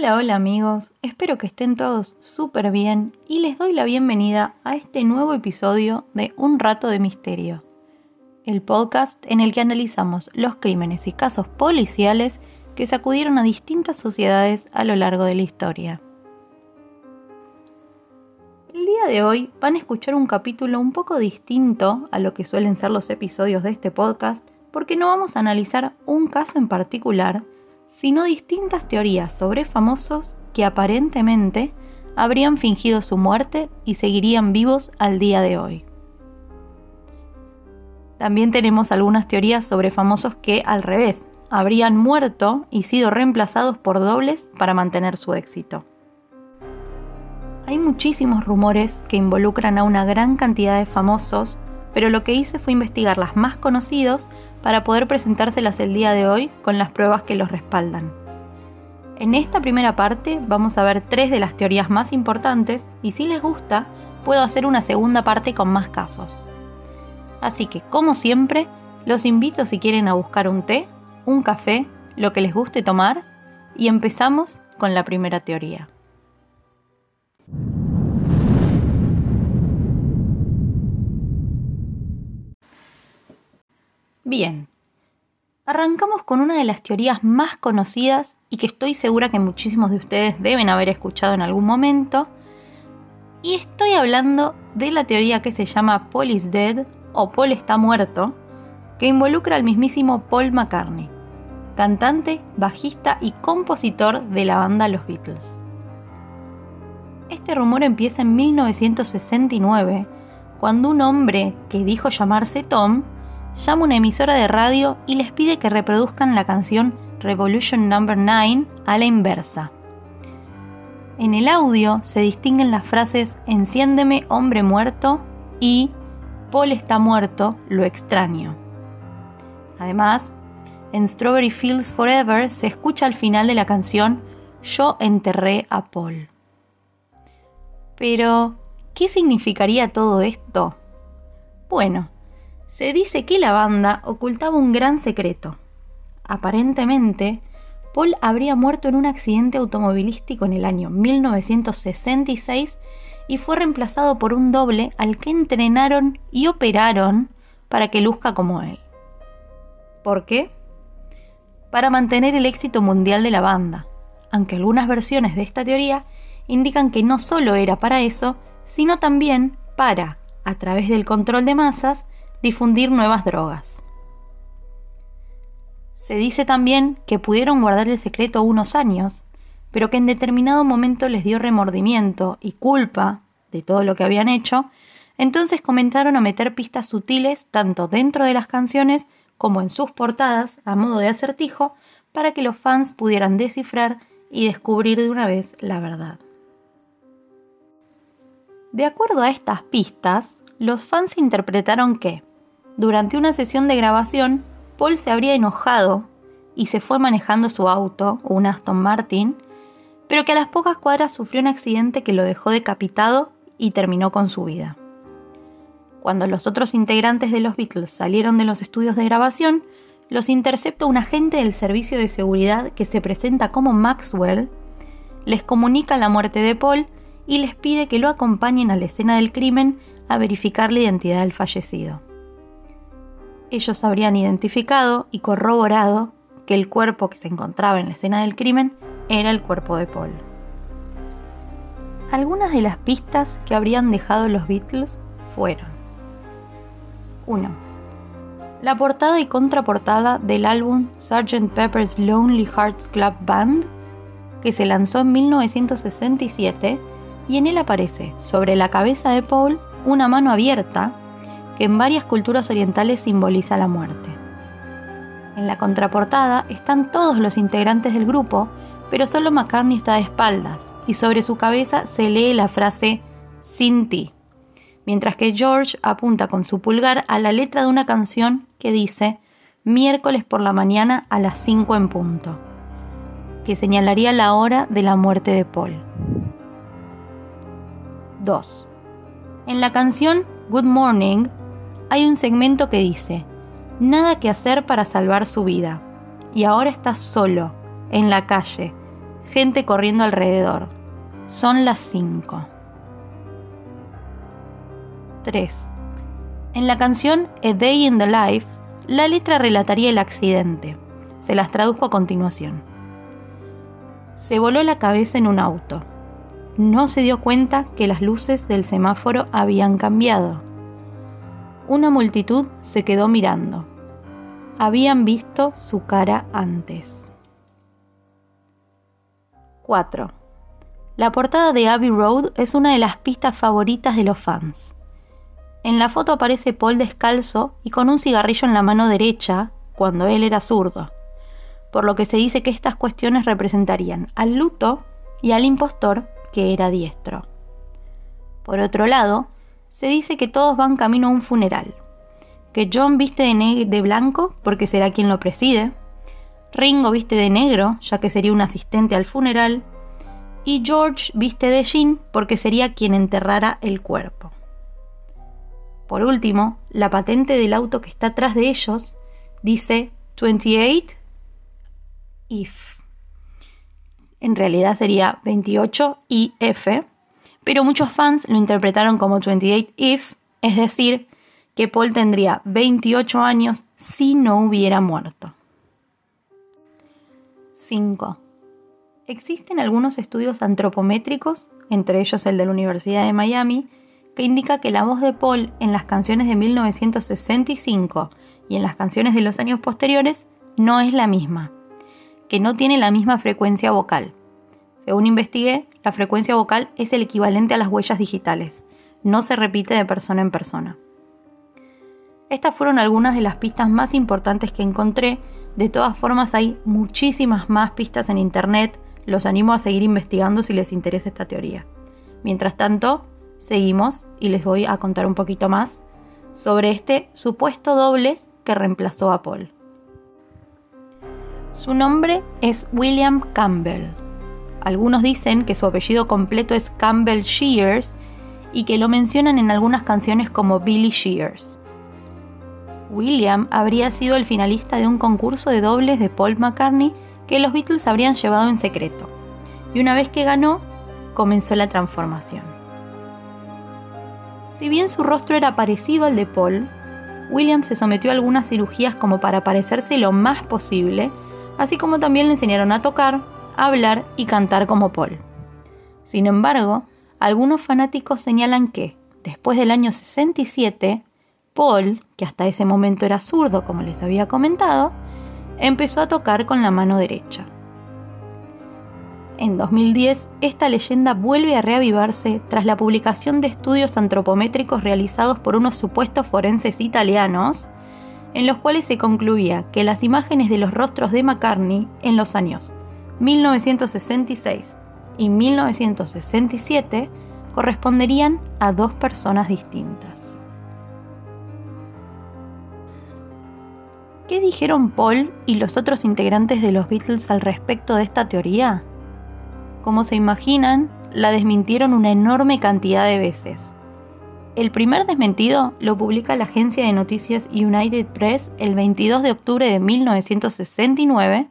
Hola, hola amigos, espero que estén todos súper bien y les doy la bienvenida a este nuevo episodio de Un rato de misterio, el podcast en el que analizamos los crímenes y casos policiales que sacudieron a distintas sociedades a lo largo de la historia. El día de hoy van a escuchar un capítulo un poco distinto a lo que suelen ser los episodios de este podcast, porque no vamos a analizar un caso en particular, sino distintas teorías sobre famosos que aparentemente habrían fingido su muerte y seguirían vivos al día de hoy. También tenemos algunas teorías sobre famosos que, al revés, habrían muerto y sido reemplazados por dobles para mantener su éxito. Hay muchísimos rumores que involucran a una gran cantidad de famosos, pero lo que hice fue investigar las más conocidos para poder presentárselas el día de hoy con las pruebas que los respaldan. En esta primera parte vamos a ver tres de las teorías más importantes y si les gusta, puedo hacer una segunda parte con más casos. Así que, como siempre, los invito si quieren a buscar un té, un café, lo que les guste tomar, y empezamos con la primera teoría. Bien, arrancamos con una de las teorías más conocidas y que estoy segura que muchísimos de ustedes deben haber escuchado en algún momento. Y estoy hablando de la teoría que se llama Paul is dead o Paul está muerto, que involucra al mismísimo Paul McCartney, cantante, bajista y compositor de la banda Los Beatles. Este rumor empieza en 1969, cuando un hombre que dijo llamarse Tom llama una emisora de radio y les pide que reproduzcan la canción Revolution No. 9 a la inversa. En el audio se distinguen las frases Enciéndeme, hombre muerto y Paul está muerto, lo extraño. Además, en Strawberry Fields Forever se escucha al final de la canción Yo enterré a Paul. Pero, ¿qué significaría todo esto? Bueno, se dice que la banda ocultaba un gran secreto. Aparentemente, Paul habría muerto en un accidente automovilístico en el año 1966 y fue reemplazado por un doble al que entrenaron y operaron para que luzca como él. ¿Por qué? Para mantener el éxito mundial de la banda, aunque algunas versiones de esta teoría indican que no solo era para eso, sino también para, a través del control de masas, difundir nuevas drogas. Se dice también que pudieron guardar el secreto unos años, pero que en determinado momento les dio remordimiento y culpa de todo lo que habían hecho, entonces comenzaron a meter pistas sutiles tanto dentro de las canciones como en sus portadas a modo de acertijo para que los fans pudieran descifrar y descubrir de una vez la verdad. De acuerdo a estas pistas, los fans interpretaron que durante una sesión de grabación, Paul se habría enojado y se fue manejando su auto, un Aston Martin, pero que a las pocas cuadras sufrió un accidente que lo dejó decapitado y terminó con su vida. Cuando los otros integrantes de los Beatles salieron de los estudios de grabación, los intercepta un agente del servicio de seguridad que se presenta como Maxwell, les comunica la muerte de Paul y les pide que lo acompañen a la escena del crimen a verificar la identidad del fallecido ellos habrían identificado y corroborado que el cuerpo que se encontraba en la escena del crimen era el cuerpo de Paul. Algunas de las pistas que habrían dejado los Beatles fueron 1. La portada y contraportada del álbum Sgt. Pepper's Lonely Hearts Club Band, que se lanzó en 1967, y en él aparece, sobre la cabeza de Paul, una mano abierta que en varias culturas orientales simboliza la muerte. En la contraportada están todos los integrantes del grupo, pero solo McCartney está de espaldas y sobre su cabeza se lee la frase Sin ti, mientras que George apunta con su pulgar a la letra de una canción que dice miércoles por la mañana a las 5 en punto, que señalaría la hora de la muerte de Paul. 2. En la canción Good Morning, hay un segmento que dice, nada que hacer para salvar su vida, y ahora estás solo, en la calle, gente corriendo alrededor. Son las 5. 3. En la canción A Day in the Life, la letra relataría el accidente. Se las traduzco a continuación. Se voló la cabeza en un auto. No se dio cuenta que las luces del semáforo habían cambiado. Una multitud se quedó mirando. Habían visto su cara antes. 4. La portada de Abbey Road es una de las pistas favoritas de los fans. En la foto aparece Paul descalzo y con un cigarrillo en la mano derecha, cuando él era zurdo, por lo que se dice que estas cuestiones representarían al luto y al impostor que era diestro. Por otro lado, se dice que todos van camino a un funeral, que John viste de, blanco porque será quien lo preside, Ringo viste de negro ya que sería un asistente al funeral, y George viste de jean porque sería quien enterrara el cuerpo. Por último, la patente del auto que está atrás de ellos dice 28 if. En realidad sería 28 if, pero muchos fans lo interpretaron como 28 if, es decir, que Paul tendría 28 años si no hubiera muerto. 5. Existen algunos estudios antropométricos, entre ellos el de la Universidad de Miami, que indica que la voz de Paul en las canciones de 1965 y en las canciones de los años posteriores no es la misma, que no tiene la misma frecuencia vocal. Según investigué, la frecuencia vocal es el equivalente a las huellas digitales, no se repite de persona en persona. Estas fueron algunas de las pistas más importantes que encontré, de todas formas hay muchísimas más pistas en internet, los animo a seguir investigando si les interesa esta teoría. Mientras tanto, seguimos y les voy a contar un poquito más sobre este supuesto doble que reemplazó a Paul. Su nombre es William Campbell. Algunos dicen que su apellido completo es Campbell Shears y que lo mencionan en algunas canciones como Billy Shears. William habría sido el finalista de un concurso de dobles de Paul McCartney que los Beatles habrían llevado en secreto. Y una vez que ganó, comenzó la transformación. Si bien su rostro era parecido al de Paul, William se sometió a algunas cirugías como para parecerse lo más posible, así como también le enseñaron a tocar, hablar y cantar como Paul. Sin embargo, algunos fanáticos señalan que, después del año 67, Paul, que hasta ese momento era zurdo como les había comentado, empezó a tocar con la mano derecha en 2010, esta leyenda vuelve a reavivarse tras la publicación de estudios antropométricos realizados por unos supuestos forenses italianos, en los cuales se concluía que las imágenes de los rostros de McCartney en los años 1966 y 1967 corresponderían a dos personas distintas. ¿Qué dijeron Paul y los otros integrantes de los Beatles al respecto de esta teoría? Como se imaginan, la desmintieron una enorme cantidad de veces. El primer desmentido lo publica la agencia de noticias United Press el 22 de octubre de 1969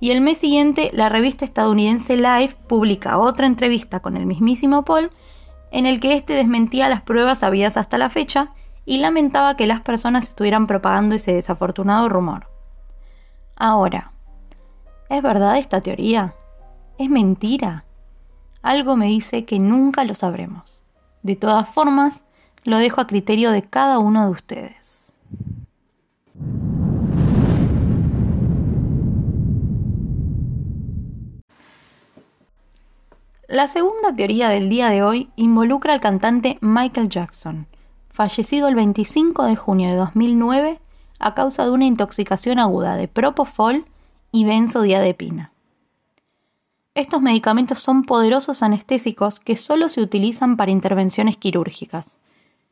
y el mes siguiente la revista estadounidense Life publica otra entrevista con el mismísimo Paul en el que éste desmentía las pruebas habidas hasta la fecha y lamentaba que las personas estuvieran propagando ese desafortunado rumor. Ahora, ¿es verdad esta teoría? es mentira. Algo me dice que nunca lo sabremos. De todas formas, lo dejo a criterio de cada uno de ustedes. La segunda teoría del día de hoy involucra al cantante Michael Jackson, fallecido el 25 de junio de 2009 a causa de una intoxicación aguda de propofol y benzodiazepina. Estos medicamentos son poderosos anestésicos que solo se utilizan para intervenciones quirúrgicas.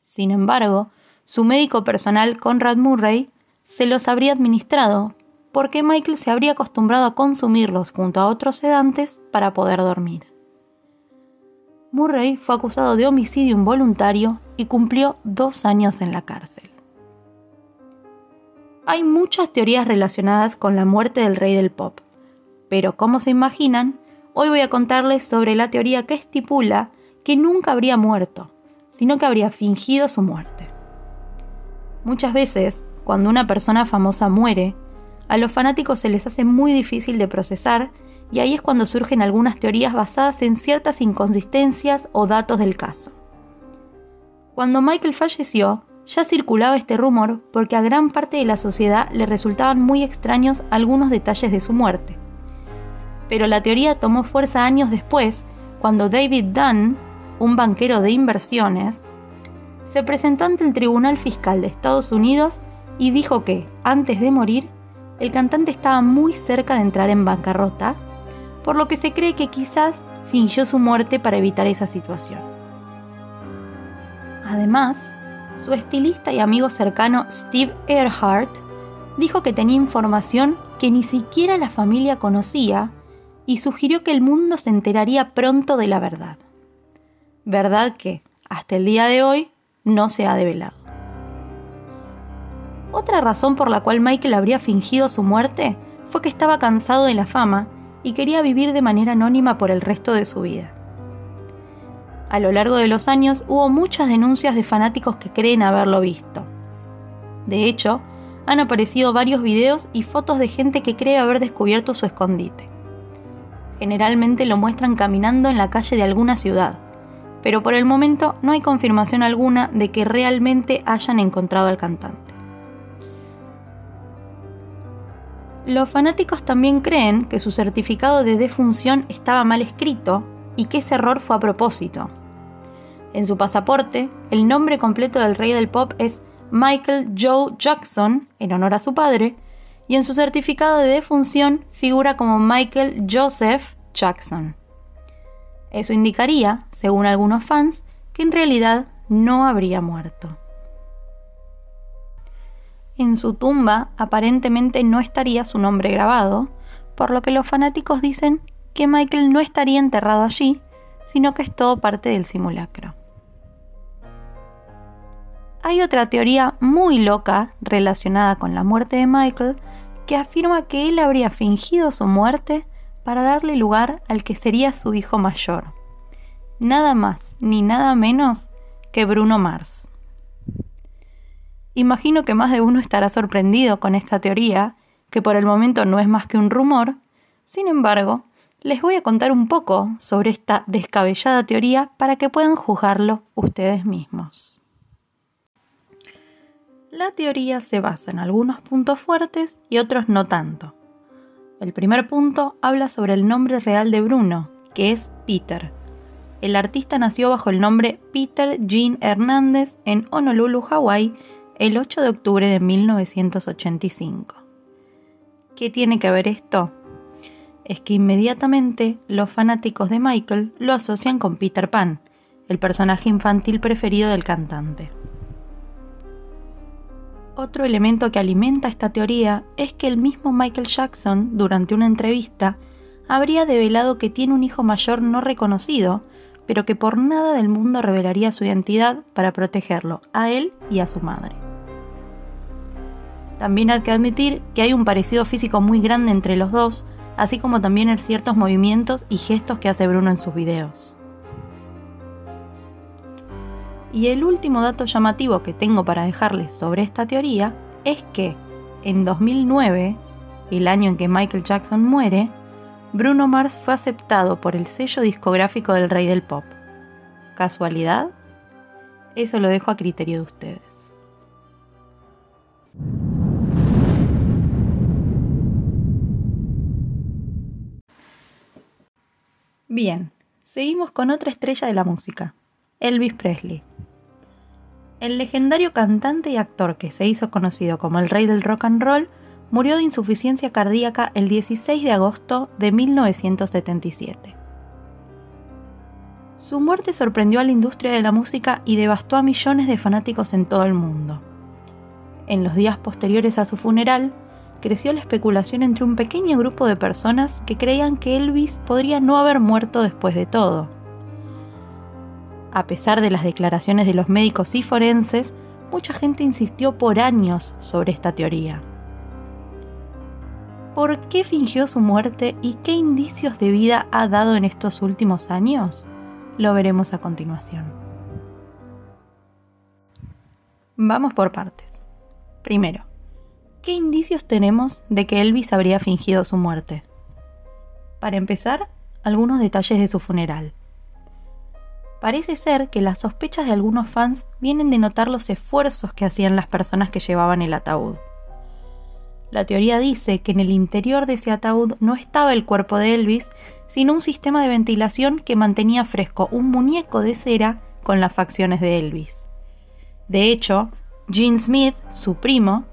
Sin embargo, su médico personal, Conrad Murray, se los habría administrado porque Michael se habría acostumbrado a consumirlos junto a otros sedantes para poder dormir. Murray fue acusado de homicidio involuntario y cumplió dos años en la cárcel. Hay muchas teorías relacionadas con la muerte del rey del pop, pero como se imaginan, hoy voy a contarles sobre la teoría que estipula que nunca habría muerto, sino que habría fingido su muerte. Muchas veces, cuando una persona famosa muere, a los fanáticos se les hace muy difícil de procesar y ahí es cuando surgen algunas teorías basadas en ciertas inconsistencias o datos del caso. Cuando Michael falleció, ya circulaba este rumor porque a gran parte de la sociedad le resultaban muy extraños algunos detalles de su muerte. Pero la teoría tomó fuerza años después, cuando David Dunn, un banquero de inversiones, se presentó ante el Tribunal Fiscal de Estados Unidos y dijo que, antes de morir, el cantante estaba muy cerca de entrar en bancarrota, por lo que se cree que quizás fingió su muerte para evitar esa situación. Además, su estilista y amigo cercano Steve Earhart dijo que tenía información que ni siquiera la familia conocía y sugirió que el mundo se enteraría pronto de la verdad. Verdad que, hasta el día de hoy, no se ha develado. Otra razón por la cual Michael habría fingido su muerte fue que estaba cansado de la fama y quería vivir de manera anónima por el resto de su vida. A lo largo de los años hubo muchas denuncias de fanáticos que creen haberlo visto. De hecho, han aparecido varios videos y fotos de gente que cree haber descubierto su escondite. Generalmente lo muestran caminando en la calle de alguna ciudad, pero por el momento no hay confirmación alguna de que realmente hayan encontrado al cantante. Los fanáticos también creen que su certificado de defunción estaba mal escrito y que ese error fue a propósito. En su pasaporte, el nombre completo del rey del pop es Michael Joe Jackson, en honor a su padre, y en su certificado de defunción figura como Michael Joseph Jackson. Eso indicaría, según algunos fans, que en realidad no habría muerto. En su tumba aparentemente no estaría su nombre grabado, por lo que los fanáticos dicen que Michael no estaría enterrado allí, sino que es todo parte del simulacro. Hay otra teoría muy loca relacionada con la muerte de Michael que afirma que él habría fingido su muerte para darle lugar al que sería su hijo mayor. Nada más ni nada menos que Bruno Mars. Imagino que más de uno estará sorprendido con esta teoría, que por el momento no es más que un rumor. Sin embargo, les voy a contar un poco sobre esta descabellada teoría para que puedan juzgarlo ustedes mismos. La teoría se basa en algunos puntos fuertes y otros no tanto. El primer punto habla sobre el nombre real de Bruno, que es Peter. El artista nació bajo el nombre Peter Jean Hernández en Honolulu, Hawái, el 8 de octubre de 1985. ¿Qué tiene que ver esto? Es que inmediatamente los fanáticos de Michael lo asocian con Peter Pan, el personaje infantil preferido del cantante. Otro elemento que alimenta esta teoría es que el mismo Michael Jackson, durante una entrevista, habría develado que tiene un hijo mayor no reconocido, pero que por nada del mundo revelaría su identidad para protegerlo a él y a su madre. También hay que admitir que hay un parecido físico muy grande entre los dos, así como también en ciertos movimientos y gestos que hace Bruno en sus videos. Y el último dato llamativo que tengo para dejarles sobre esta teoría es que en 2009, el año en que Michael Jackson muere, Bruno Mars fue aceptado por el sello discográfico del rey del pop. ¿Casualidad? Eso lo dejo a criterio de ustedes. Bien, seguimos con otra estrella de la música, Elvis Presley. El legendario cantante y actor que se hizo conocido como el rey del rock and roll murió de insuficiencia cardíaca el 16 de agosto de 1977. Su muerte sorprendió a la industria de la música y devastó a millones de fanáticos en todo el mundo. En los días posteriores a su funeral, creció la especulación entre un pequeño grupo de personas que creían que Elvis podría no haber muerto después de todo. A pesar de las declaraciones de los médicos y forenses, mucha gente insistió por años sobre esta teoría. ¿Por qué fingió su muerte y qué indicios de vida ha dado en estos últimos años? Lo veremos a continuación. Vamos por partes. Primero, ¿qué indicios tenemos de que Elvis habría fingido su muerte? Para empezar, algunos detalles de su funeral. Parece ser que las sospechas de algunos fans vienen de notar los esfuerzos que hacían las personas que llevaban el ataúd. La teoría dice que en el interior de ese ataúd no estaba el cuerpo de Elvis, sino un sistema de ventilación que mantenía fresco un muñeco de cera con las facciones de Elvis. De hecho, Gene Smith, su primo,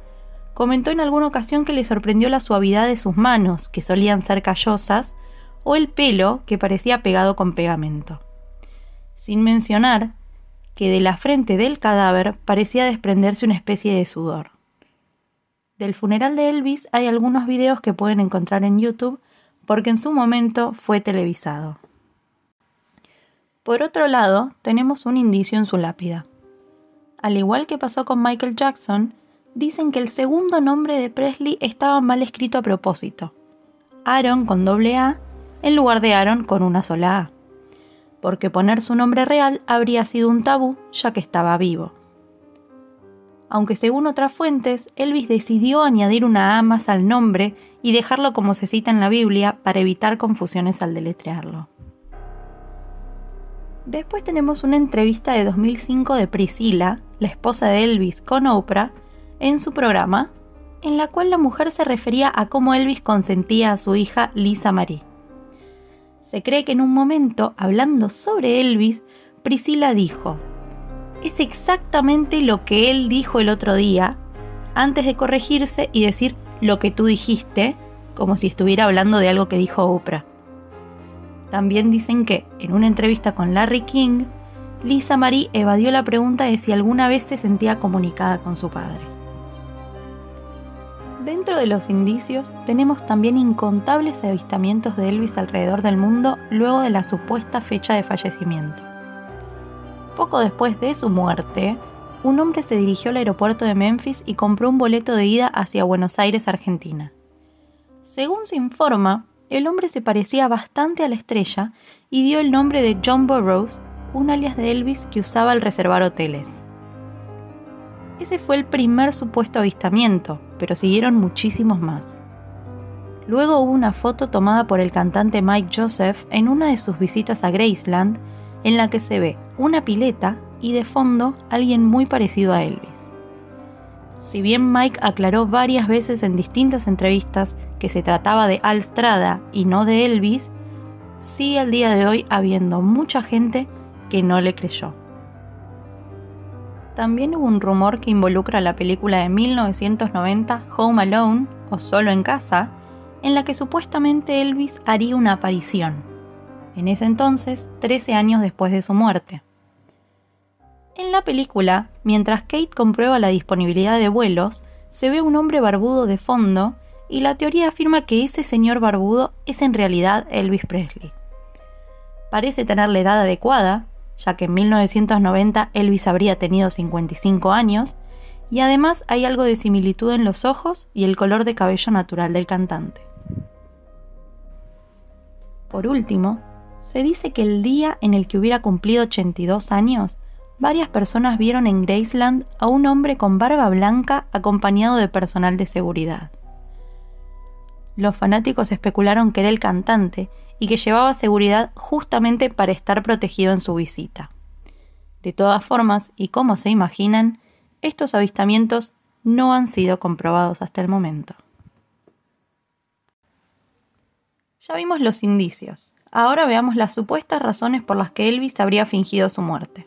comentó en alguna ocasión que le sorprendió la suavidad de sus manos, que solían ser callosas, o el pelo, que parecía pegado con pegamento. Sin mencionar que de la frente del cadáver parecía desprenderse una especie de sudor. Del funeral de Elvis hay algunos videos que pueden encontrar en YouTube porque en su momento fue televisado. Por otro lado, tenemos un indicio en su lápida. Al igual que pasó con Michael Jackson, dicen que el segundo nombre de Presley estaba mal escrito a propósito. Aaron con doble A en lugar de Aaron con una sola A. Porque poner su nombre real habría sido un tabú ya que estaba vivo aunque según otras fuentes, Elvis decidió añadir una A más al nombre y dejarlo como se cita en la Biblia para evitar confusiones al deletrearlo. Después tenemos una entrevista de 2005 de Priscilla, la esposa de Elvis, con Oprah, en su programa, en la cual la mujer se refería a cómo Elvis consentía a su hija Lisa Marie. Se cree que en un momento, hablando sobre Elvis, Priscilla dijo, es exactamente lo que él dijo el otro día, antes de corregirse y decir lo que tú dijiste, como si estuviera hablando de algo que dijo Oprah. También dicen que, en una entrevista con Larry King, Lisa Marie evadió la pregunta de si alguna vez se sentía comunicada con su padre. Dentro de los indicios tenemos también incontables avistamientos de Elvis alrededor del mundo luego de la supuesta fecha de fallecimiento. Poco después de su muerte, un hombre se dirigió al aeropuerto de Memphis y compró un boleto de ida hacia Buenos Aires, Argentina. Según se informa, el hombre se parecía bastante a la estrella y dio el nombre de John Burroughs, un alias de Elvis que usaba al reservar hoteles. Ese fue el primer supuesto avistamiento, pero siguieron muchísimos más. Luego hubo una foto tomada por el cantante Mike Joseph en una de sus visitas a Graceland en la que se ve una pileta y de fondo alguien muy parecido a Elvis. Si bien Mike aclaró varias veces en distintas entrevistas que se trataba de Al Strada y no de Elvis, sigue al día de hoy habiendo mucha gente que no le creyó. También hubo un rumor que involucra la película de 1990 Home Alone o Solo en casa, en la que supuestamente Elvis haría una aparición en ese entonces 13 años después de su muerte. En la película, mientras Kate comprueba la disponibilidad de vuelos, se ve un hombre barbudo de fondo y la teoría afirma que ese señor barbudo es en realidad Elvis Presley. Parece tener la edad adecuada, ya que en 1990 Elvis habría tenido 55 años, y además hay algo de similitud en los ojos y el color de cabello natural del cantante. Por último, se dice que el día en el que hubiera cumplido 82 años, varias personas vieron en Graceland a un hombre con barba blanca acompañado de personal de seguridad. Los fanáticos especularon que era el cantante y que llevaba seguridad justamente para estar protegido en su visita. De todas formas, y como se imaginan, estos avistamientos no han sido comprobados hasta el momento. Ya vimos los indicios, Ahora veamos las supuestas razones por las que Elvis habría fingido su muerte.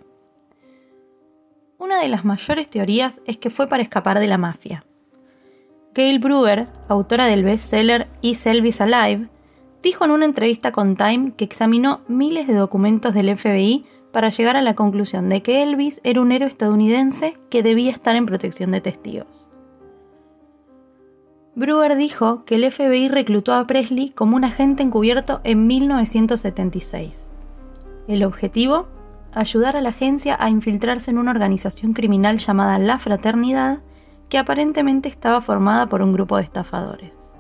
Una de las mayores teorías es que fue para escapar de la mafia. Gail Brewer, autora del bestseller Is Elvis Alive, dijo en una entrevista con Time que examinó miles de documentos del FBI para llegar a la conclusión de que Elvis era un héroe estadounidense que debía estar en protección de testigos. Brewer dijo que el FBI reclutó a Presley como un agente encubierto en 1976. El objetivo, ayudar a la agencia a infiltrarse en una organización criminal llamada La Fraternidad, que aparentemente estaba formada por un grupo de estafadores.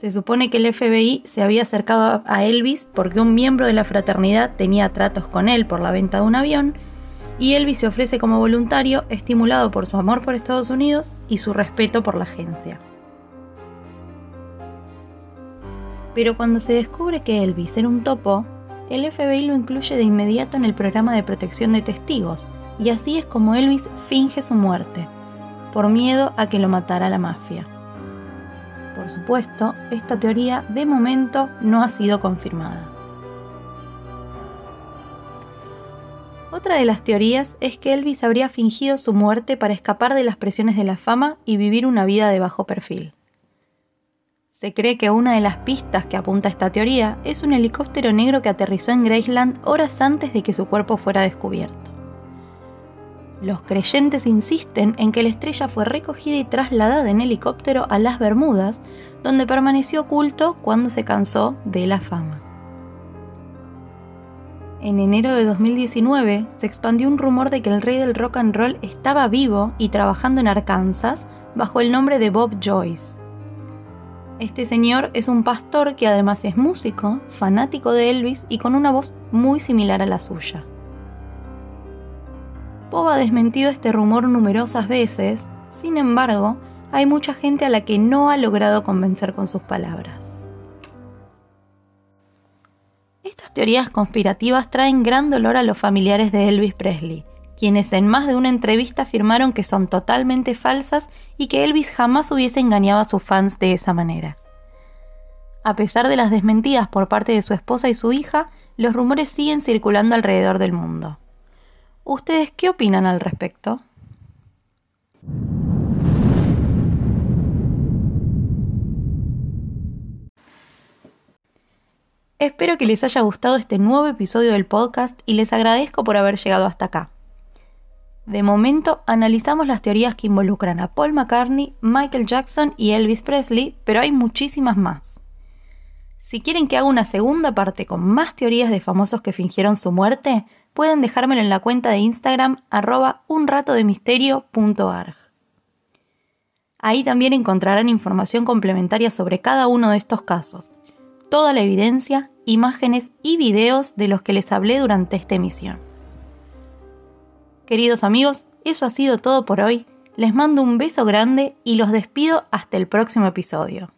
Se supone que el FBI se había acercado a Elvis porque un miembro de la fraternidad tenía tratos con él por la venta de un avión y Elvis se ofrece como voluntario estimulado por su amor por Estados Unidos y su respeto por la agencia. Pero cuando se descubre que Elvis era un topo, el FBI lo incluye de inmediato en el programa de protección de testigos, y así es como Elvis finge su muerte, por miedo a que lo matara la mafia. Por supuesto, esta teoría de momento no ha sido confirmada. Otra de las teorías es que Elvis habría fingido su muerte para escapar de las presiones de la fama y vivir una vida de bajo perfil. Se cree que una de las pistas que apunta esta teoría es un helicóptero negro que aterrizó en Graceland horas antes de que su cuerpo fuera descubierto. Los creyentes insisten en que la estrella fue recogida y trasladada en helicóptero a las Bermudas, donde permaneció oculto cuando se cansó de la fama. En enero de 2019 se expandió un rumor de que el rey del rock and roll estaba vivo y trabajando en Arkansas bajo el nombre de Bob Joyce. Este señor es un pastor que además es músico, fanático de Elvis y con una voz muy similar a la suya. Bob ha desmentido este rumor numerosas veces, sin embargo, hay mucha gente a la que no ha logrado convencer con sus palabras. Estas teorías conspirativas traen gran dolor a los familiares de Elvis Presley, quienes en más de una entrevista afirmaron que son totalmente falsas y que Elvis jamás hubiese engañado a sus fans de esa manera. A pesar de las desmentidas por parte de su esposa y su hija, los rumores siguen circulando alrededor del mundo. ¿Ustedes qué opinan al respecto? Espero que les haya gustado este nuevo episodio del podcast y les agradezco por haber llegado hasta acá. De momento analizamos las teorías que involucran a Paul McCartney, Michael Jackson y Elvis Presley, pero hay muchísimas más. Si quieren que haga una segunda parte con más teorías de famosos que fingieron su muerte, pueden dejármelo en la cuenta de Instagram arroba unratodemisterio.arg. Ahí también encontrarán información complementaria sobre cada uno de estos casos, toda la evidencia, imágenes y videos de los que les hablé durante esta emisión. Queridos amigos, eso ha sido todo por hoy. Les mando un beso grande y los despido hasta el próximo episodio.